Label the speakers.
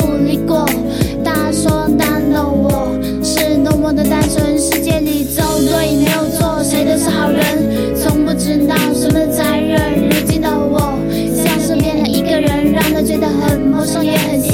Speaker 1: 努力过。大说大的我，是多么的单纯。世界里只有对，没有错，谁都是好人。从不知道什么残忍，如今的我像是变了一个人，让他觉得很陌生，也很。